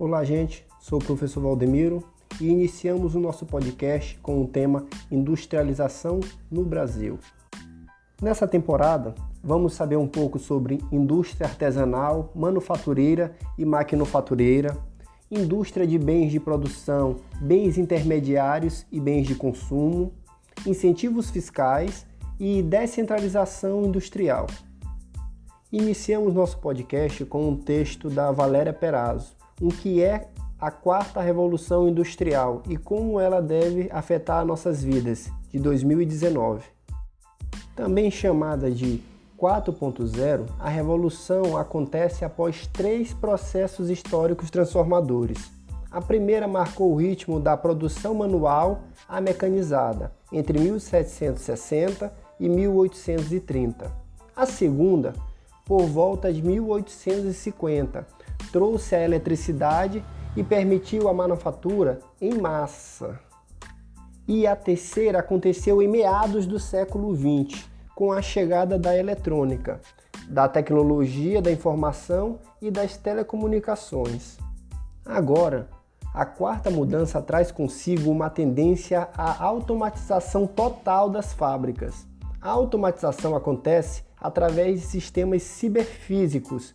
Olá, gente. Sou o professor Valdemiro e iniciamos o nosso podcast com o tema Industrialização no Brasil. Nessa temporada, vamos saber um pouco sobre indústria artesanal, manufatureira e maquinofatureira, indústria de bens de produção, bens intermediários e bens de consumo, incentivos fiscais e descentralização industrial. Iniciamos nosso podcast com um texto da Valéria Perazzo, o que é a quarta revolução industrial e como ela deve afetar nossas vidas, de 2019. Também chamada de 4.0, a revolução acontece após três processos históricos transformadores. A primeira marcou o ritmo da produção manual à mecanizada, entre 1760 e 1830. A segunda, por volta de 1850, trouxe a eletricidade e permitiu a manufatura em massa. E a terceira aconteceu em meados do século XX, com a chegada da eletrônica, da tecnologia da informação e das telecomunicações. Agora, a quarta mudança traz consigo uma tendência à automatização total das fábricas. A automatização acontece através de sistemas ciberfísicos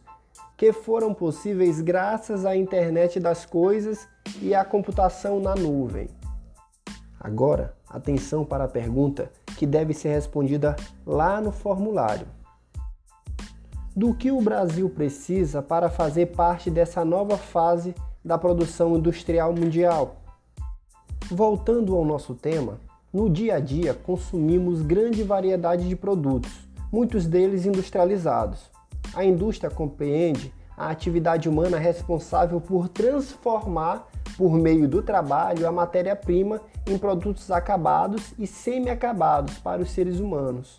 que foram possíveis graças à internet das coisas e à computação na nuvem. Agora, atenção para a pergunta que deve ser respondida lá no formulário. Do que o Brasil precisa para fazer parte dessa nova fase da produção industrial mundial? Voltando ao nosso tema, no dia a dia consumimos grande variedade de produtos, muitos deles industrializados. A indústria compreende a atividade humana responsável por transformar, por meio do trabalho, a matéria-prima em produtos acabados e semi-acabados para os seres humanos.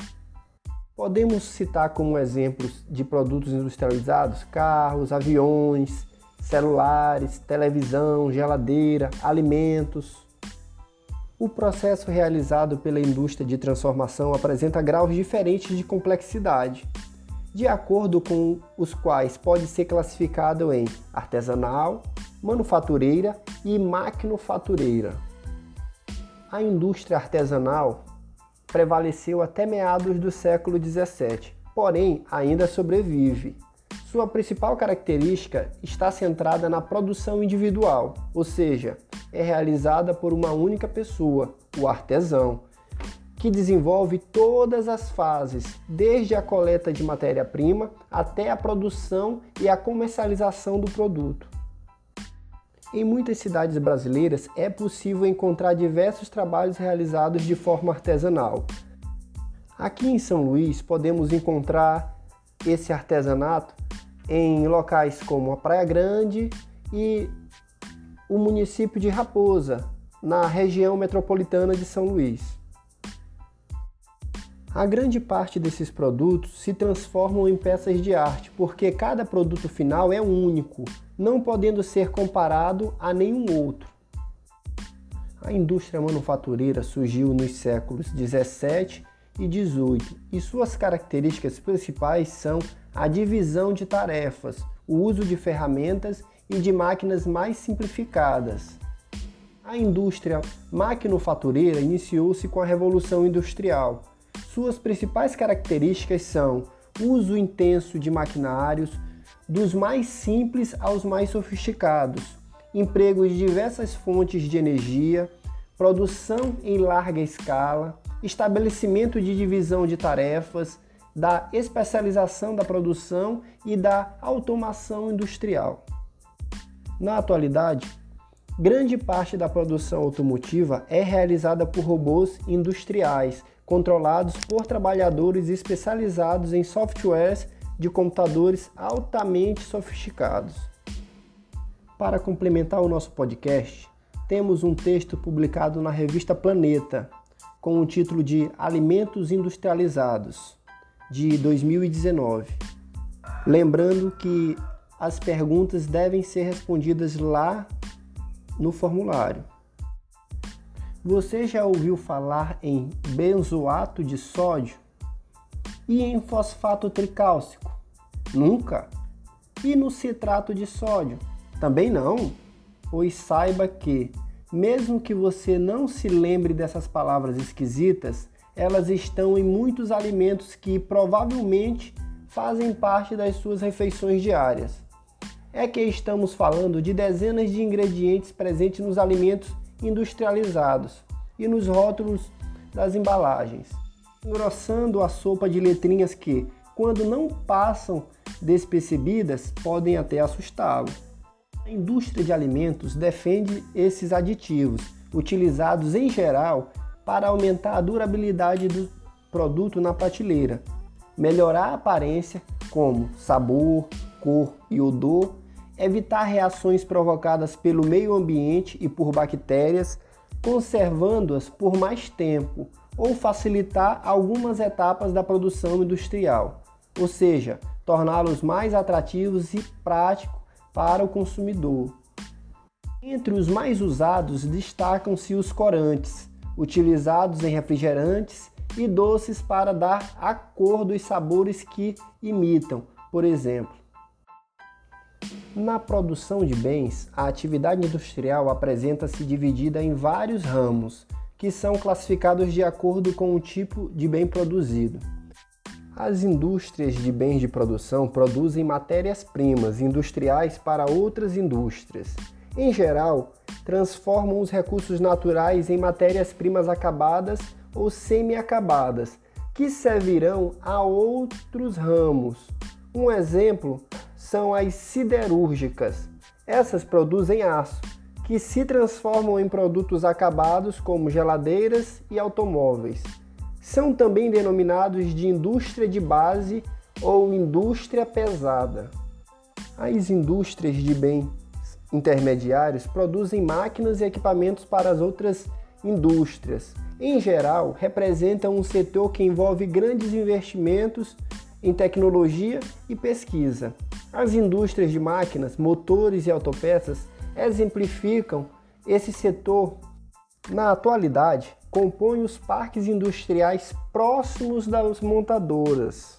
Podemos citar como exemplos de produtos industrializados carros, aviões, celulares, televisão, geladeira, alimentos. O processo realizado pela indústria de transformação apresenta graus diferentes de complexidade de acordo com os quais pode ser classificado em artesanal, manufatureira e maquinofatureira. A indústria artesanal prevaleceu até meados do século XVII, porém ainda sobrevive. Sua principal característica está centrada na produção individual, ou seja, é realizada por uma única pessoa, o artesão, que desenvolve todas as fases, desde a coleta de matéria-prima até a produção e a comercialização do produto. Em muitas cidades brasileiras é possível encontrar diversos trabalhos realizados de forma artesanal. Aqui em São Luís podemos encontrar esse artesanato em locais como a Praia Grande e o município de Raposa, na região metropolitana de São Luís. A grande parte desses produtos se transformam em peças de arte, porque cada produto final é único, não podendo ser comparado a nenhum outro. A indústria manufatureira surgiu nos séculos 17 e 18 e suas características principais são a divisão de tarefas, o uso de ferramentas e de máquinas mais simplificadas. A indústria maquinofatureira iniciou-se com a Revolução Industrial suas principais características são uso intenso de maquinários, dos mais simples aos mais sofisticados, emprego de diversas fontes de energia, produção em larga escala, estabelecimento de divisão de tarefas, da especialização da produção e da automação industrial. Na atualidade, grande parte da produção automotiva é realizada por robôs industriais controlados por trabalhadores especializados em softwares de computadores altamente sofisticados. Para complementar o nosso podcast, temos um texto publicado na revista Planeta com o título de Alimentos Industrializados, de 2019. Lembrando que as perguntas devem ser respondidas lá no formulário. Você já ouviu falar em benzoato de sódio e em fosfato tricálcico? Nunca? E no citrato de sódio? Também não, pois saiba que, mesmo que você não se lembre dessas palavras esquisitas, elas estão em muitos alimentos que provavelmente fazem parte das suas refeições diárias. É que estamos falando de dezenas de ingredientes presentes nos alimentos industrializados e nos rótulos das embalagens, engrossando a sopa de letrinhas que, quando não passam despercebidas, podem até assustá-lo. A indústria de alimentos defende esses aditivos, utilizados em geral para aumentar a durabilidade do produto na prateleira, melhorar a aparência, como sabor, cor e odor, evitar reações provocadas pelo meio ambiente e por bactérias, conservando-as por mais tempo ou facilitar algumas etapas da produção industrial, ou seja, torná-los mais atrativos e práticos para o consumidor. Entre os mais usados destacam-se os corantes, utilizados em refrigerantes e doces para dar a cor dos sabores que imitam, por exemplo. Na produção de bens, a atividade industrial apresenta-se dividida em vários ramos, que são classificados de acordo com o tipo de bem produzido. As indústrias de bens de produção produzem matérias-primas industriais para outras indústrias. Em geral, transformam os recursos naturais em matérias-primas acabadas ou semi-acabadas, que servirão a outros ramos. Um exemplo são as siderúrgicas. Essas produzem aço, que se transformam em produtos acabados como geladeiras e automóveis. São também denominados de indústria de base ou indústria pesada. As indústrias de bens intermediários produzem máquinas e equipamentos para as outras indústrias em geral, representam um setor que envolve grandes investimentos em tecnologia e pesquisa. As indústrias de máquinas, motores e autopeças exemplificam esse setor. Na atualidade, compõem os parques industriais próximos das montadoras.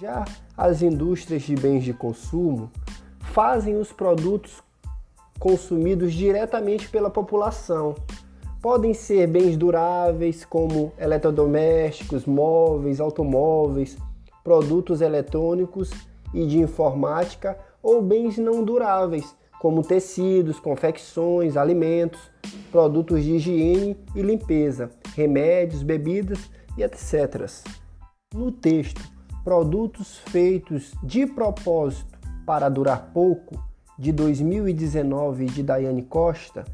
Já as indústrias de bens de consumo fazem os produtos consumidos diretamente pela população, Podem ser bens duráveis, como eletrodomésticos, móveis, automóveis, produtos eletrônicos e de informática, ou bens não duráveis, como tecidos, confecções, alimentos, produtos de higiene e limpeza, remédios, bebidas e etc. No texto, produtos feitos de propósito para durar pouco, de 2019 de Daiane Costa,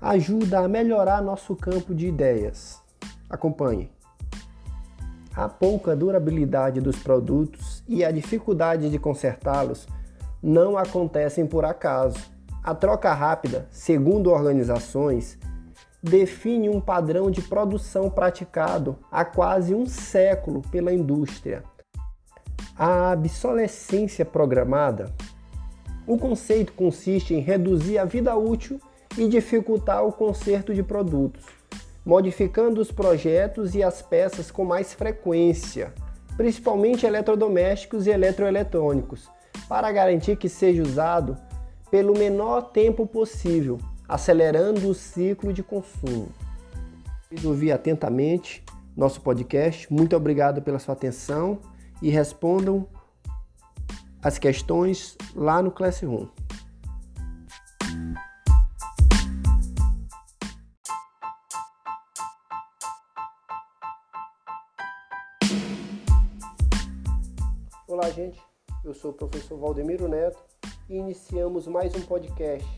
ajuda a melhorar nosso campo de ideias. Acompanhe. A pouca durabilidade dos produtos e a dificuldade de consertá-los não acontecem por acaso. A troca rápida, segundo organizações, define um padrão de produção praticado há quase um século pela indústria. A obsolescência programada. O conceito consiste em reduzir a vida útil e dificultar o conserto de produtos, modificando os projetos e as peças com mais frequência, principalmente eletrodomésticos e eletroeletrônicos, para garantir que seja usado pelo menor tempo possível, acelerando o ciclo de consumo. Ouvi atentamente nosso podcast. Muito obrigado pela sua atenção e respondam as questões lá no Classroom. Olá, gente. Eu sou o professor Valdemiro Neto e iniciamos mais um podcast.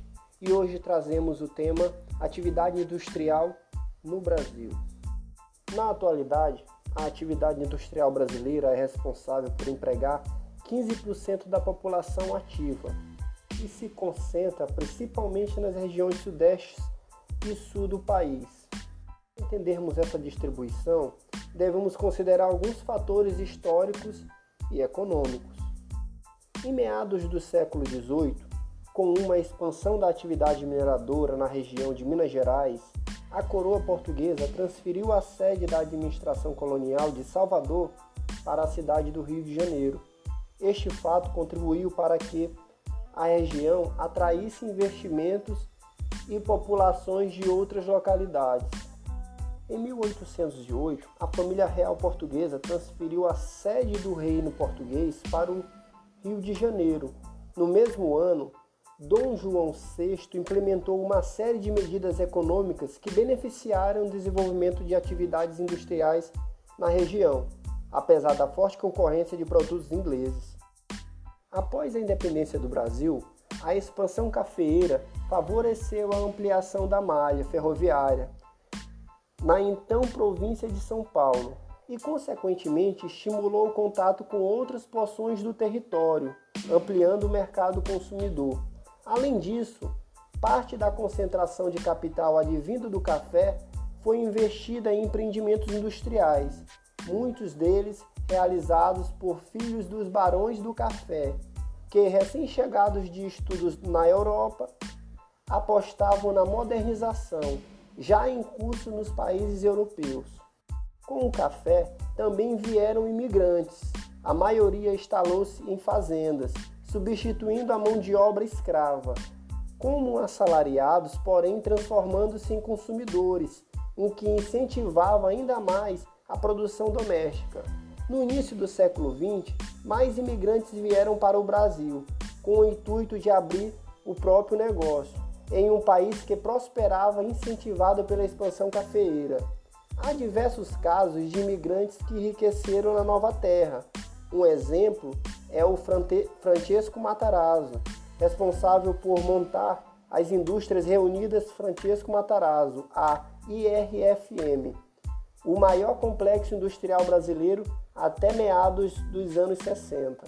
E hoje trazemos o tema Atividade Industrial no Brasil. Na atualidade, a atividade industrial brasileira é responsável por empregar 15% da população ativa e se concentra principalmente nas regiões sudeste e sul do país. Para entendermos essa distribuição, devemos considerar alguns fatores históricos e econômicos. Em meados do século XVIII, com uma expansão da atividade mineradora na região de Minas Gerais, a coroa portuguesa transferiu a sede da administração colonial de Salvador para a cidade do Rio de Janeiro. Este fato contribuiu para que a região atraísse investimentos e populações de outras localidades. Em 1808, a família real portuguesa transferiu a sede do reino português para o Rio de Janeiro. No mesmo ano, Dom João VI implementou uma série de medidas econômicas que beneficiaram o desenvolvimento de atividades industriais na região, apesar da forte concorrência de produtos ingleses. Após a independência do Brasil, a expansão cafeeira favoreceu a ampliação da malha ferroviária na então província de São Paulo e, consequentemente, estimulou o contato com outras porções do território, ampliando o mercado consumidor. Além disso, parte da concentração de capital advindo do café foi investida em empreendimentos industriais, muitos deles realizados por filhos dos barões do café, que, recém-chegados de estudos na Europa, apostavam na modernização já em curso nos países europeus. Com o café também vieram imigrantes. A maioria instalou-se em fazendas, substituindo a mão de obra escrava, como assalariados, porém transformando-se em consumidores, o que incentivava ainda mais a produção doméstica. No início do século XX, mais imigrantes vieram para o Brasil, com o intuito de abrir o próprio negócio em um país que prosperava incentivado pela expansão cafeeira. Há diversos casos de imigrantes que enriqueceram na nova terra. Um exemplo é o Francesco Matarazzo, responsável por montar as Indústrias Reunidas Francesco Matarazzo, a IRFM, o maior complexo industrial brasileiro até meados dos anos 60.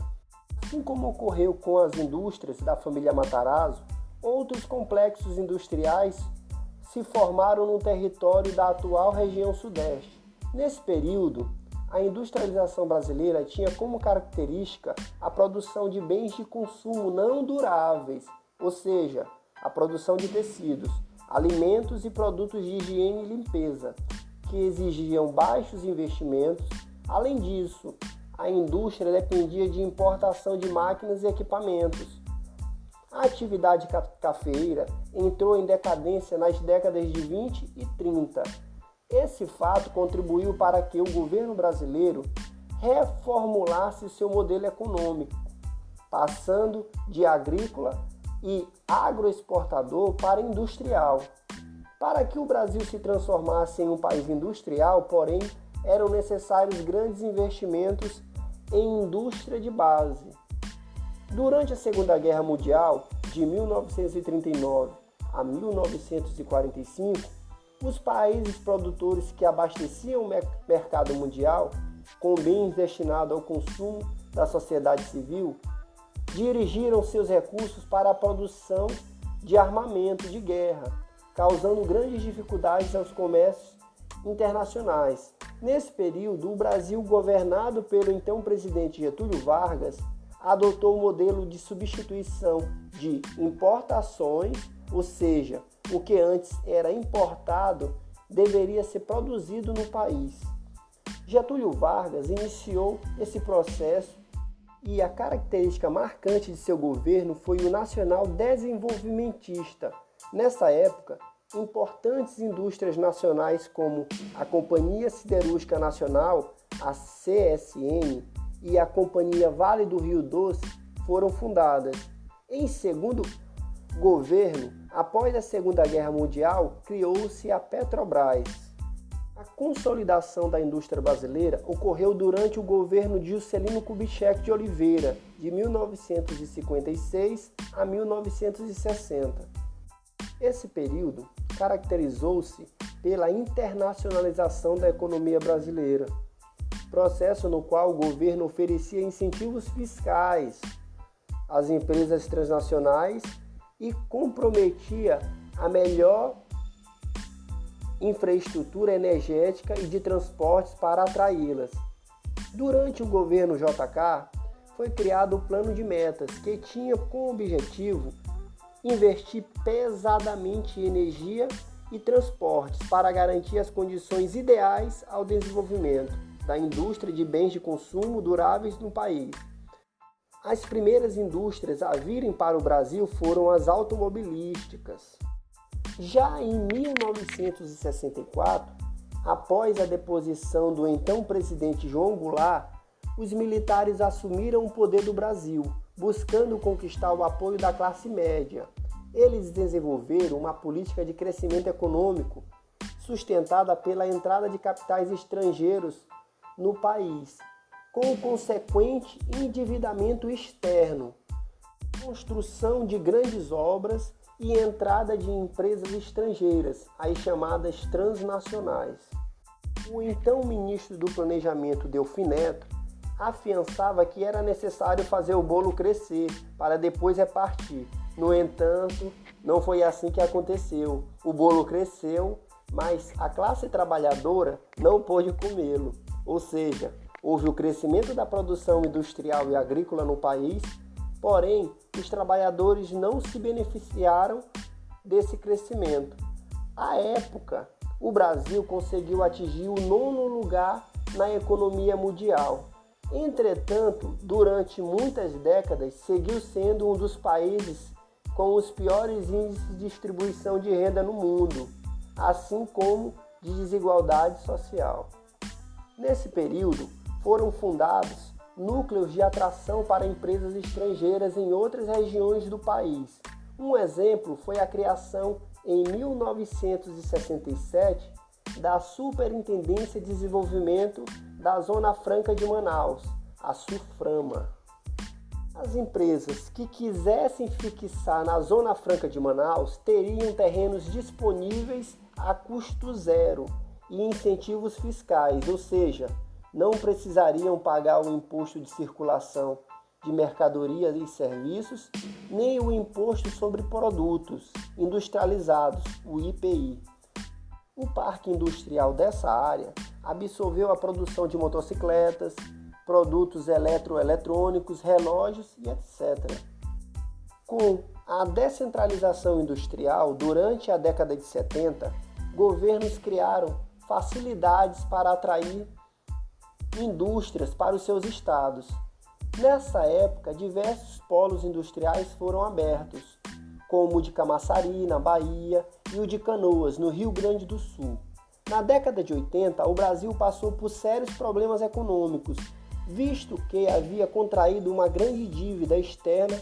Assim como ocorreu com as indústrias da família Matarazzo, Outros complexos industriais se formaram no território da atual região Sudeste. Nesse período, a industrialização brasileira tinha como característica a produção de bens de consumo não duráveis, ou seja, a produção de tecidos, alimentos e produtos de higiene e limpeza, que exigiam baixos investimentos. Além disso, a indústria dependia de importação de máquinas e equipamentos, a atividade cafeeira entrou em decadência nas décadas de 20 e 30. Esse fato contribuiu para que o governo brasileiro reformulasse seu modelo econômico, passando de agrícola e agroexportador para industrial. Para que o Brasil se transformasse em um país industrial, porém, eram necessários grandes investimentos em indústria de base. Durante a Segunda Guerra Mundial, de 1939 a 1945, os países produtores que abasteciam o mercado mundial com bens destinados ao consumo da sociedade civil dirigiram seus recursos para a produção de armamento de guerra, causando grandes dificuldades aos comércios internacionais. Nesse período, o Brasil, governado pelo então presidente Getúlio Vargas, adotou o modelo de substituição de importações, ou seja, o que antes era importado deveria ser produzido no país. Getúlio Vargas iniciou esse processo e a característica marcante de seu governo foi o nacional desenvolvimentista. Nessa época, importantes indústrias nacionais como a Companhia Siderúrgica Nacional, a CSN, e a Companhia Vale do Rio Doce foram fundadas. Em segundo governo, após a Segunda Guerra Mundial, criou-se a Petrobras. A consolidação da indústria brasileira ocorreu durante o governo de Juscelino Kubitschek de Oliveira, de 1956 a 1960. Esse período caracterizou-se pela internacionalização da economia brasileira processo no qual o governo oferecia incentivos fiscais às empresas transnacionais e comprometia a melhor infraestrutura energética e de transportes para atraí-las. Durante o governo JK, foi criado o plano de metas que tinha como objetivo investir pesadamente em energia e transportes para garantir as condições ideais ao desenvolvimento da indústria de bens de consumo duráveis no país. As primeiras indústrias a virem para o Brasil foram as automobilísticas. Já em 1964, após a deposição do então presidente João Goulart, os militares assumiram o poder do Brasil, buscando conquistar o apoio da classe média. Eles desenvolveram uma política de crescimento econômico sustentada pela entrada de capitais estrangeiros no país, com o consequente endividamento externo, construção de grandes obras e entrada de empresas estrangeiras, as chamadas transnacionais. O então ministro do Planejamento, Delfim Neto, afiançava que era necessário fazer o bolo crescer para depois repartir. No entanto, não foi assim que aconteceu. O bolo cresceu, mas a classe trabalhadora não pôde comê-lo. Ou seja, houve o crescimento da produção industrial e agrícola no país, porém, os trabalhadores não se beneficiaram desse crescimento. À época, o Brasil conseguiu atingir o nono lugar na economia mundial. Entretanto, durante muitas décadas, seguiu sendo um dos países com os piores índices de distribuição de renda no mundo, assim como de desigualdade social. Nesse período, foram fundados núcleos de atração para empresas estrangeiras em outras regiões do país. Um exemplo foi a criação em 1967 da Superintendência de Desenvolvimento da Zona Franca de Manaus, a SUFRAMA. As empresas que quisessem fixar na Zona Franca de Manaus teriam terrenos disponíveis a custo zero e incentivos fiscais, ou seja, não precisariam pagar o imposto de circulação de mercadorias e serviços, nem o imposto sobre produtos industrializados, o IPI. O parque industrial dessa área absorveu a produção de motocicletas, produtos eletroeletrônicos, relógios e etc. Com a descentralização industrial durante a década de 70, governos criaram facilidades para atrair indústrias para os seus estados. Nessa época, diversos polos industriais foram abertos, como o de Camaçari, na Bahia, e o de Canoas, no Rio Grande do Sul. Na década de 80, o Brasil passou por sérios problemas econômicos, visto que havia contraído uma grande dívida externa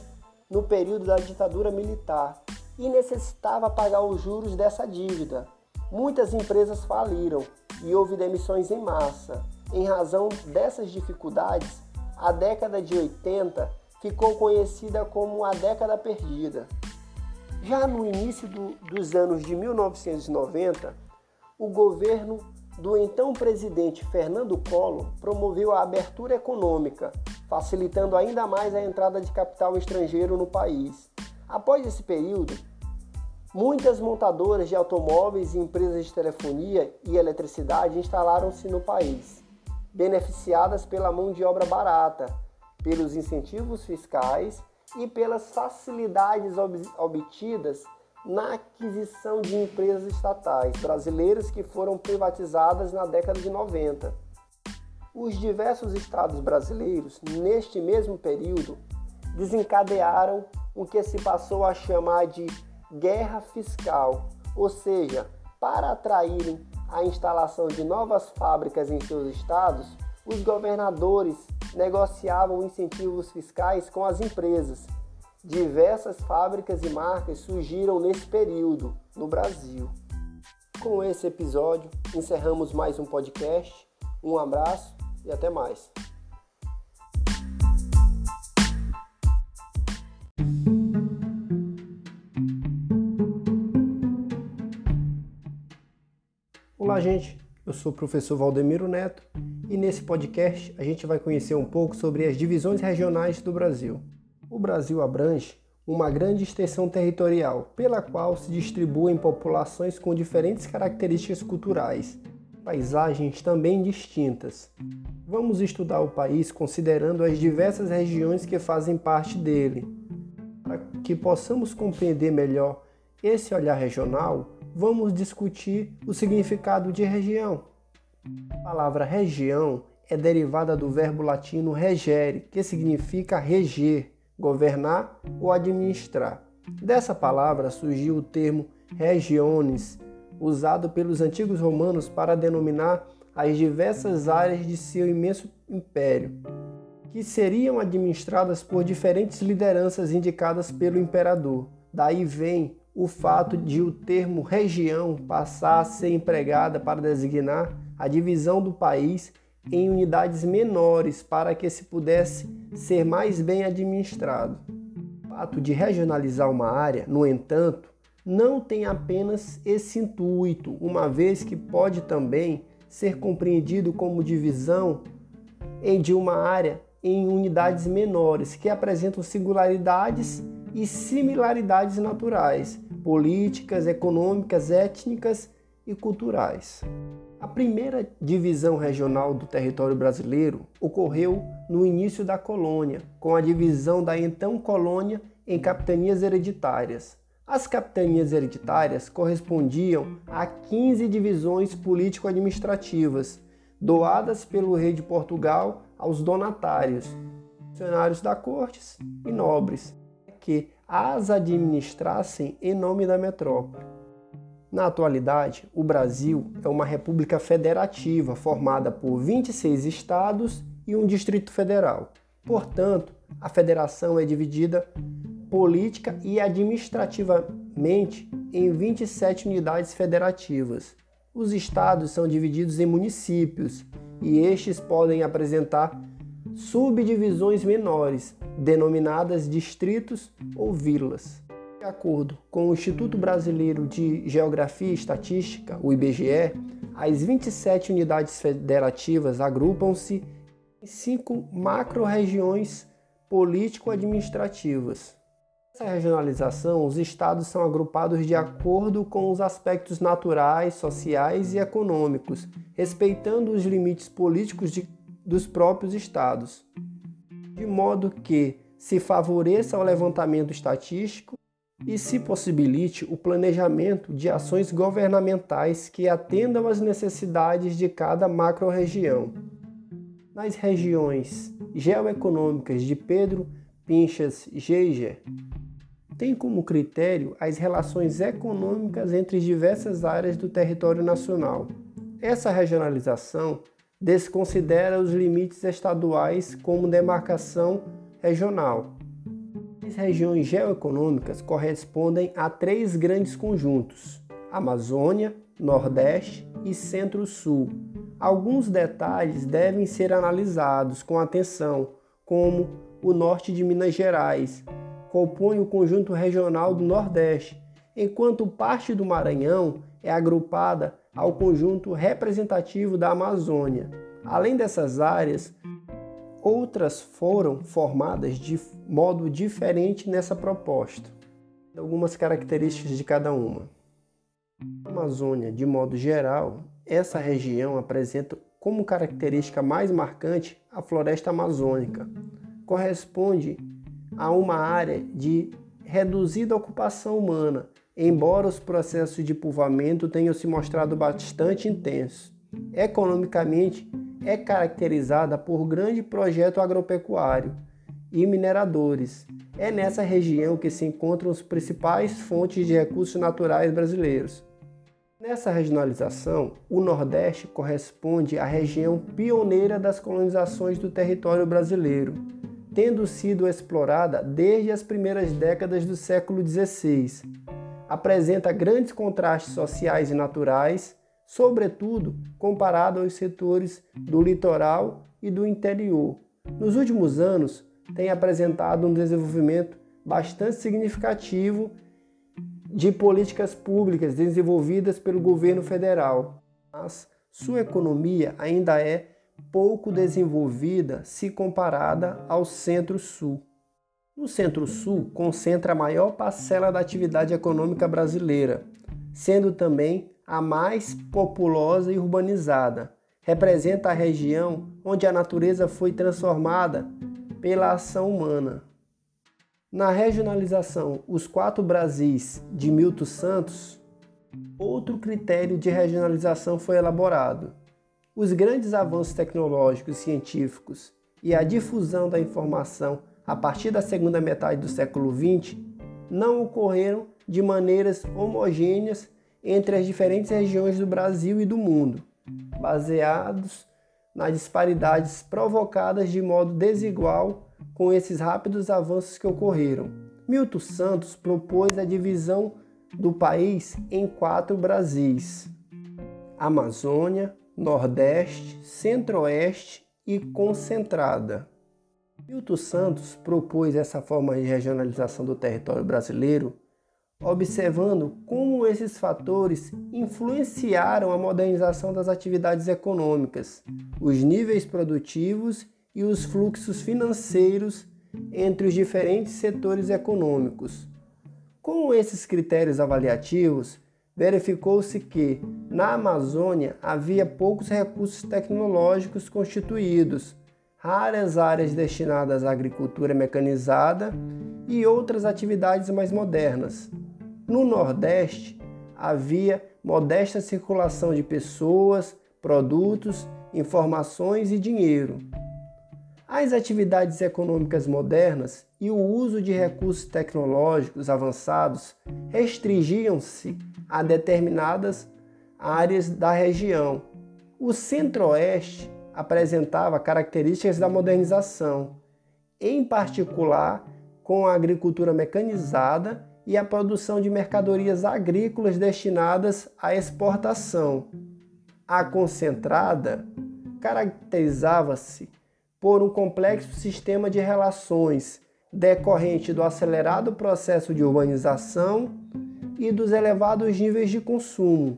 no período da ditadura militar e necessitava pagar os juros dessa dívida. Muitas empresas faliram e houve demissões em massa. Em razão dessas dificuldades, a década de 80 ficou conhecida como a década perdida. Já no início do, dos anos de 1990, o governo do então presidente Fernando Collor promoveu a abertura econômica, facilitando ainda mais a entrada de capital estrangeiro no país. Após esse período, muitas montadoras de automóveis e empresas de telefonia e eletricidade instalaram-se no país, beneficiadas pela mão de obra barata, pelos incentivos fiscais e pelas facilidades obtidas na aquisição de empresas estatais brasileiras que foram privatizadas na década de 90. Os diversos estados brasileiros, neste mesmo período, desencadearam o que se passou a chamar de guerra fiscal, ou seja, para atraírem a instalação de novas fábricas em seus estados, os governadores negociavam incentivos fiscais com as empresas Diversas fábricas e marcas surgiram nesse período no Brasil. Com esse episódio, encerramos mais um podcast. Um abraço e até mais. Olá, gente. Eu sou o professor Valdemiro Neto e nesse podcast a gente vai conhecer um pouco sobre as divisões regionais do Brasil. O Brasil abrange uma grande extensão territorial, pela qual se distribuem populações com diferentes características culturais, paisagens também distintas. Vamos estudar o país considerando as diversas regiões que fazem parte dele. Para que possamos compreender melhor esse olhar regional, vamos discutir o significado de região. A palavra região é derivada do verbo latino regere, que significa reger, governar ou administrar. Dessa palavra surgiu o termo regiones, usado pelos antigos romanos para denominar as diversas áreas de seu imenso império, que seriam administradas por diferentes lideranças indicadas pelo imperador. Daí vem o fato de o termo região passar a ser empregada para designar a divisão do país em unidades menores para que se pudesse ser mais bem administrado. O fato de regionalizar uma área, no entanto, não tem apenas esse intuito, uma vez que pode também ser compreendido como divisão de uma área em unidades menores que apresentam singularidades e similaridades naturais, políticas, econômicas, étnicas e culturais. A primeira divisão regional do território brasileiro ocorreu no início da colônia, com a divisão da então colônia em capitanias hereditárias. As capitanias hereditárias correspondiam a 15 divisões político-administrativas, doadas pelo rei de Portugal aos donatários, funcionários da cortes e nobres, que as administrassem em nome da metrópole. Na atualidade, o Brasil é uma república federativa formada por 26 estados e um Distrito Federal. Portanto, a federação é dividida política e administrativamente em 27 unidades federativas. Os estados são divididos em municípios e estes podem apresentar subdivisões menores, denominadas distritos ou vilas. De acordo com o Instituto Brasileiro de Geografia e Estatística, o IBGE, as 27 unidades federativas agrupam-se em cinco macro-regiões político-administrativas. Nessa regionalização, os estados são agrupados de acordo com os aspectos naturais, sociais e econômicos, respeitando os limites políticos de, dos próprios estados, de modo que se favoreça o levantamento estatístico e se possibilite o planejamento de ações governamentais que atendam às necessidades de cada macro-região. Nas regiões geoeconômicas de Pedro Pinchas Geiger, tem como critério as relações econômicas entre diversas áreas do território nacional. Essa regionalização desconsidera os limites estaduais como demarcação regional. As regiões geoeconômicas correspondem a três grandes conjuntos: Amazônia, Nordeste e Centro-Sul. Alguns detalhes devem ser analisados com atenção, como o norte de Minas Gerais, compõe o conjunto regional do Nordeste, enquanto parte do Maranhão é agrupada ao conjunto representativo da Amazônia. Além dessas áreas, outras foram formadas de modo diferente nessa proposta. Algumas características de cada uma. A Amazônia, de modo geral, essa região apresenta como característica mais marcante a floresta amazônica. Corresponde a uma área de reduzida ocupação humana, embora os processos de povoamento tenham se mostrado bastante intensos. Economicamente, é caracterizada por grande projeto agropecuário e mineradores. É nessa região que se encontram as principais fontes de recursos naturais brasileiros. Nessa regionalização, o Nordeste corresponde à região pioneira das colonizações do território brasileiro tendo sido explorada desde as primeiras décadas do século XVI. Apresenta grandes contrastes sociais e naturais, sobretudo comparado aos setores do litoral e do interior. Nos últimos anos, tem apresentado um desenvolvimento bastante significativo de políticas públicas desenvolvidas pelo governo federal, mas sua economia ainda é pouco desenvolvida se comparada ao Centro-Sul. No Centro-Sul concentra a maior parcela da atividade econômica brasileira, sendo também a mais populosa e urbanizada. Representa a região onde a natureza foi transformada pela ação humana. Na regionalização Os Quatro Brasis de Milton Santos, outro critério de regionalização foi elaborado, Os grandes avanços tecnológicos científicos e a difusão da informação a partir da segunda metade do século XX não ocorreram de maneiras homogêneas entre as diferentes regiões do Brasil e do mundo, baseados nas disparidades provocadas de modo desigual com esses rápidos avanços que ocorreram. Milton Santos propôs a divisão do país em quatro Brasis: Amazônia, Nordeste, Centro-Oeste e Concentrada. Milton Santos propôs essa forma de regionalização do território brasileiro observando como esses fatores influenciaram a modernização das atividades econômicas, os níveis produtivos e os fluxos financeiros entre os diferentes setores econômicos. Com esses critérios avaliativos, verificou-se que na Amazônia havia poucos recursos tecnológicos constituídos, raras áreas destinadas à agricultura mecanizada e outras atividades mais modernas. No Nordeste, havia modesta circulação de pessoas, produtos, informações e dinheiro. As atividades econômicas modernas e o uso de recursos tecnológicos avançados restringiam-se a determinadas áreas da região. O Centro-Oeste apresentava características da modernização, em particular com a agricultura mecanizada e a produção de mercadorias agrícolas destinadas à exportação. A concentrada caracterizava-se por um complexo sistema de relações decorrente do acelerado processo de urbanização e dos elevados níveis de consumo.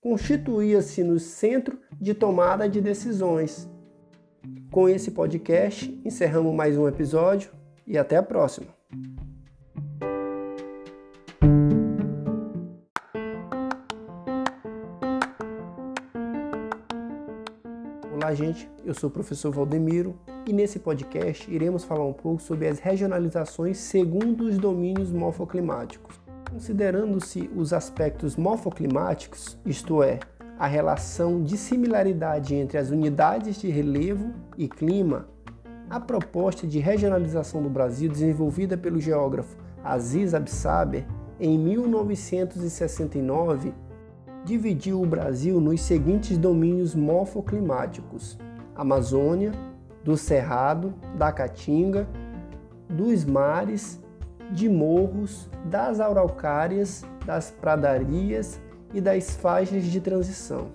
Constituía-se no centro de tomada de decisões. Com esse podcast, encerramos mais um episódio e até a próxima. Olá, gente. Eu sou o professor Valdemiro e nesse podcast iremos falar um pouco sobre as regionalizações segundo os domínios morfoclimáticos. Considerando-se os aspectos morfoclimáticos, isto é, a relação de similaridade entre as unidades de relevo e clima, a proposta de regionalização do Brasil, desenvolvida pelo geógrafo Aziz Absaber em 1969, dividiu o Brasil nos seguintes domínios morfoclimáticos: Amazônia, do Cerrado, da Caatinga, dos mares, de morros, das araucárias, das pradarias e das faixas de transição.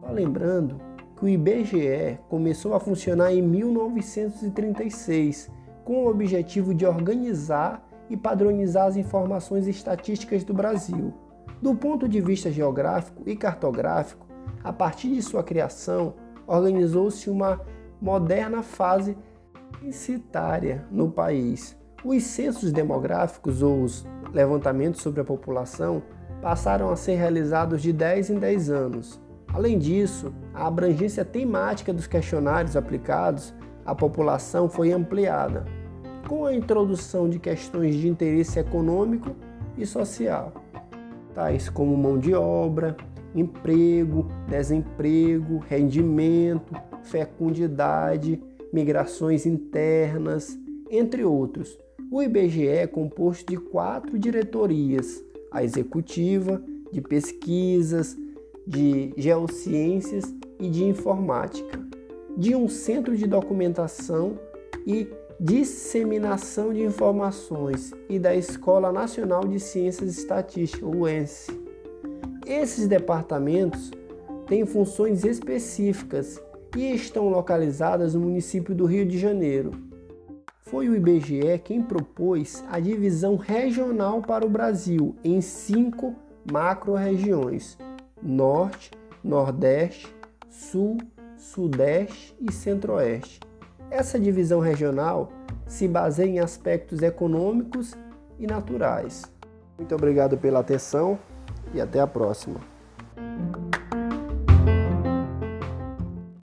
Só lembrando que o IBGE começou a funcionar em 1936 com o objetivo de organizar e padronizar as informações estatísticas do Brasil. Do ponto de vista geográfico e cartográfico, a partir de sua criação, organizou-se uma moderna fase censitária no país. Os censos demográficos ou os levantamentos sobre a população passaram a ser realizados de 10 em 10 anos. Além disso, a abrangência temática dos questionários aplicados à população foi ampliada, com a introdução de questões de interesse econômico e social tais como mão de obra, emprego, desemprego, rendimento, fecundidade, migrações internas, entre outros. O IBGE é composto de quatro diretorias: a executiva, de pesquisas, de geociências e de informática, de um centro de documentação e disseminação de informações e da Escola Nacional de Ciências e Estatística, o ENSE. Esses departamentos têm funções específicas e estão localizadas no município do Rio de Janeiro. Foi o IBGE quem propôs a divisão regional para o Brasil em cinco macro-regiões: Norte, Nordeste, Sul, Sudeste e Centro-Oeste essa divisão regional se baseia em aspectos econômicos e naturais. Muito obrigado pela atenção e até a próxima.